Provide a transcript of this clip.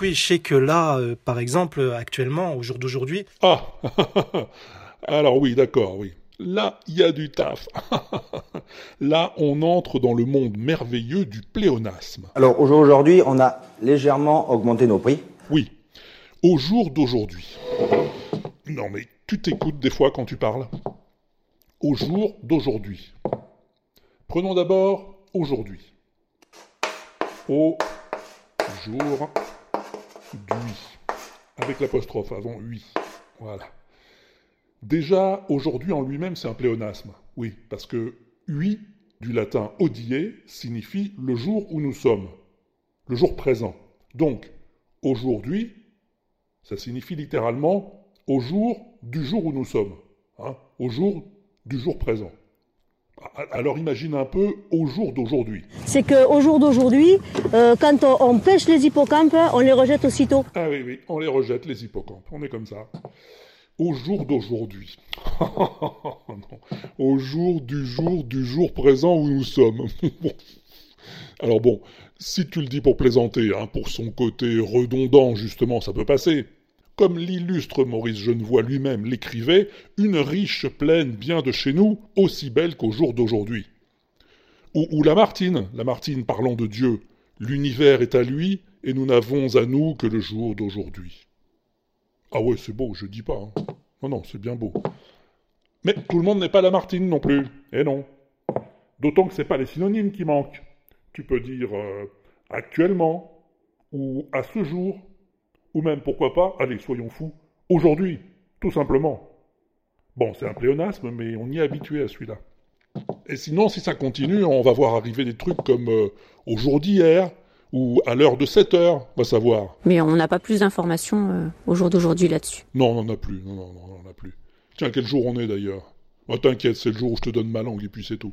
oui, je sais que là, euh, par exemple, actuellement, au jour d'aujourd'hui. Ah Alors oui, d'accord, oui. Là, il y a du taf. Là, on entre dans le monde merveilleux du pléonasme. Alors aujourd'hui, on a légèrement augmenté nos prix. Oui, au jour d'aujourd'hui. Non mais tu t'écoutes des fois quand tu parles. Au jour d'aujourd'hui. Prenons d'abord aujourd'hui. Au jour Avec l'apostrophe avant oui. Voilà. Déjà, aujourd'hui en lui-même, c'est un pléonasme. Oui, parce que oui, du latin odie, signifie le jour où nous sommes, le jour présent. Donc, aujourd'hui, ça signifie littéralement au jour du jour où nous sommes, hein, au jour du jour présent. Alors imagine un peu au jour d'aujourd'hui. C'est qu'au jour d'aujourd'hui, euh, quand on, pêche les hippocampes, on les rejette aussitôt. Ah oui, oui, on les rejette les hippocampes, on est comme ça. Au jour d'aujourd'hui. au jour du jour du jour présent où nous sommes. Alors bon, si tu le dis pour plaisanter, hein, pour son côté redondant justement, ça peut passer. Comme l'illustre Maurice Genevoix lui-même l'écrivait, une riche plaine bien de chez nous, aussi belle qu'au jour d'aujourd'hui. Ou, ou Lamartine, Lamartine parlant de Dieu, l'univers est à lui, et nous n'avons à nous que le jour d'aujourd'hui. Ah ouais, c'est beau, je dis pas. Hein. Non, non, c'est bien beau. Mais tout le monde n'est pas Lamartine non plus. Eh non. D'autant que c'est pas les synonymes qui manquent. Tu peux dire euh, actuellement, ou à ce jour, ou même, pourquoi pas, allez, soyons fous, aujourd'hui, tout simplement. Bon, c'est un pléonasme, mais on y est habitué à celui-là. Et sinon, si ça continue, on va voir arriver des trucs comme euh, au jour d'hier, ou à l'heure de 7 heures, on va savoir. Mais on n'a pas plus d'informations euh, au jour d'aujourd'hui là-dessus. Non, on n'en a plus, non, non, non, on n'en a plus. Tiens, quel jour on est d'ailleurs? Oh, T'inquiète, c'est le jour où je te donne ma langue et puis c'est tout.